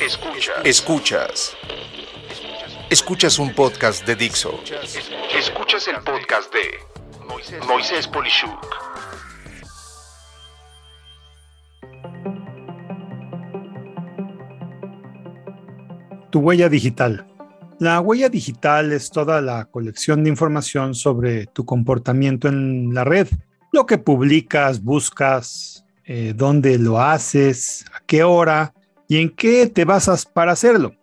Escuchas. Escuchas. Escuchas un podcast de Dixo. Escuchas el podcast de Moisés Polishuk. Tu huella digital. La huella digital es toda la colección de información sobre tu comportamiento en la red. Lo que publicas, buscas, eh, dónde lo haces, a qué hora y en qué te basas para hacerlo.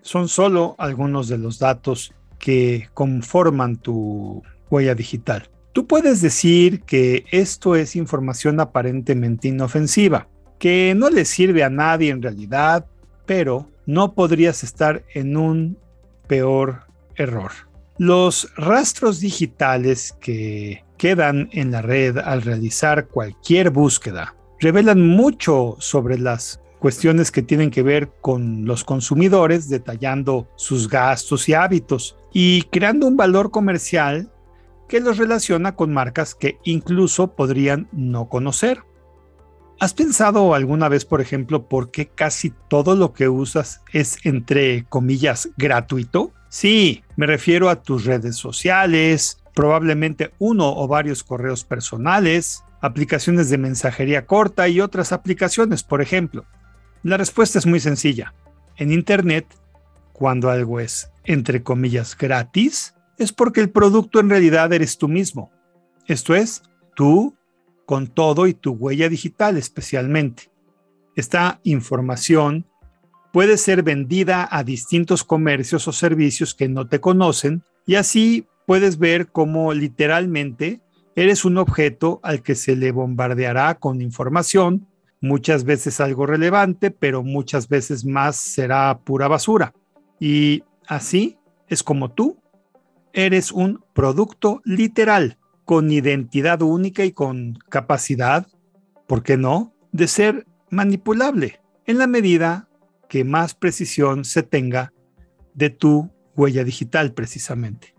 Son solo algunos de los datos que conforman tu huella digital. Tú puedes decir que esto es información aparentemente inofensiva, que no le sirve a nadie en realidad, pero no podrías estar en un peor error. Los rastros digitales que quedan en la red al realizar cualquier búsqueda revelan mucho sobre las cuestiones que tienen que ver con los consumidores, detallando sus gastos y hábitos y creando un valor comercial que los relaciona con marcas que incluso podrían no conocer. ¿Has pensado alguna vez, por ejemplo, por qué casi todo lo que usas es, entre comillas, gratuito? Sí, me refiero a tus redes sociales, probablemente uno o varios correos personales, aplicaciones de mensajería corta y otras aplicaciones, por ejemplo? La respuesta es muy sencilla. En Internet, cuando algo es, entre comillas, gratis, es porque el producto en realidad eres tú mismo. Esto es, tú con todo y tu huella digital especialmente. Esta información puede ser vendida a distintos comercios o servicios que no te conocen y así puedes ver cómo literalmente Eres un objeto al que se le bombardeará con información, muchas veces algo relevante, pero muchas veces más será pura basura. Y así es como tú eres un producto literal, con identidad única y con capacidad, ¿por qué no?, de ser manipulable en la medida que más precisión se tenga de tu huella digital precisamente.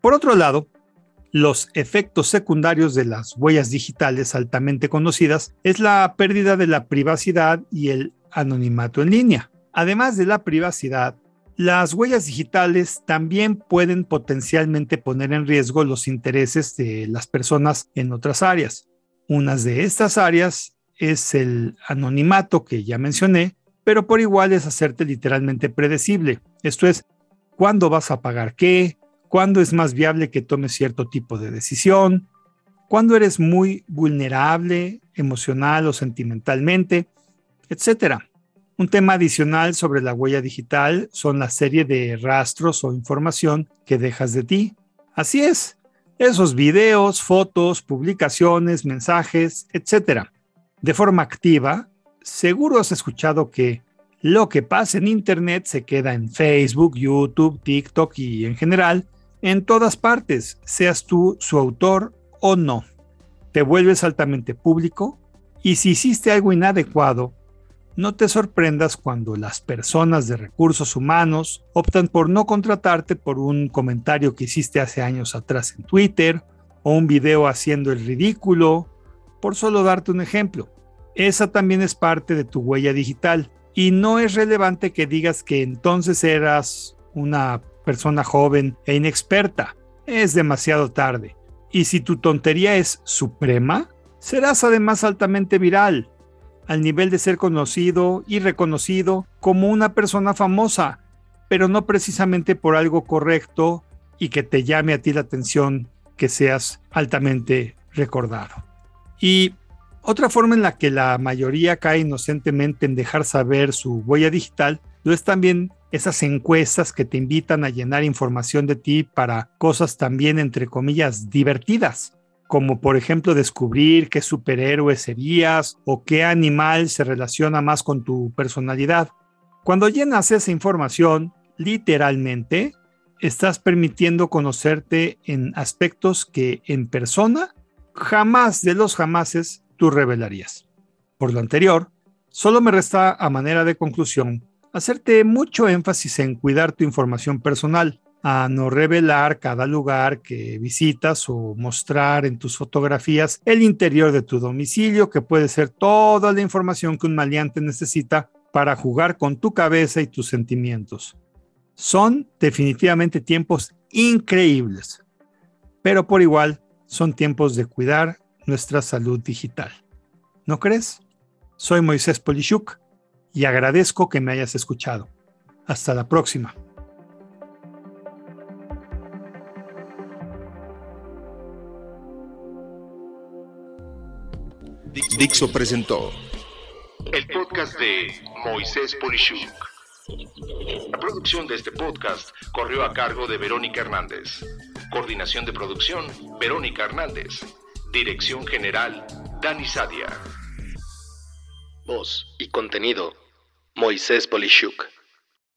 Por otro lado, los efectos secundarios de las huellas digitales altamente conocidas es la pérdida de la privacidad y el anonimato en línea. Además de la privacidad, las huellas digitales también pueden potencialmente poner en riesgo los intereses de las personas en otras áreas. Unas de estas áreas es el anonimato que ya mencioné, pero por igual es hacerte literalmente predecible. Esto es, cuándo vas a pagar qué, cuándo es más viable que tomes cierto tipo de decisión, cuándo eres muy vulnerable emocional o sentimentalmente, etc. Un tema adicional sobre la huella digital son la serie de rastros o información que dejas de ti. Así es, esos videos, fotos, publicaciones, mensajes, etc. De forma activa, seguro has escuchado que lo que pasa en Internet se queda en Facebook, YouTube, TikTok y en general en todas partes, seas tú su autor o no. Te vuelves altamente público y si hiciste algo inadecuado, no te sorprendas cuando las personas de recursos humanos optan por no contratarte por un comentario que hiciste hace años atrás en Twitter o un video haciendo el ridículo, por solo darte un ejemplo. Esa también es parte de tu huella digital y no es relevante que digas que entonces eras una persona joven e inexperta. Es demasiado tarde. Y si tu tontería es suprema, serás además altamente viral, al nivel de ser conocido y reconocido como una persona famosa, pero no precisamente por algo correcto y que te llame a ti la atención que seas altamente recordado. Y otra forma en la que la mayoría cae inocentemente en dejar saber su huella digital lo es también esas encuestas que te invitan a llenar información de ti para cosas también, entre comillas, divertidas, como por ejemplo descubrir qué superhéroe serías o qué animal se relaciona más con tu personalidad. Cuando llenas esa información, literalmente, estás permitiendo conocerte en aspectos que en persona jamás de los jamases tú revelarías. Por lo anterior, solo me resta a manera de conclusión hacerte mucho énfasis en cuidar tu información personal, a no revelar cada lugar que visitas o mostrar en tus fotografías el interior de tu domicilio, que puede ser toda la información que un maleante necesita para jugar con tu cabeza y tus sentimientos. Son definitivamente tiempos increíbles, pero por igual son tiempos de cuidar nuestra salud digital. ¿No crees? Soy Moisés Polishuk y agradezco que me hayas escuchado. Hasta la próxima. Dixo presentó el podcast de Moisés Polishuk. La producción de este podcast corrió a cargo de Verónica Hernández. Coordinación de producción, Verónica Hernández. Dirección General, Dani Sadia. Voz y contenido, Moisés Polishuk.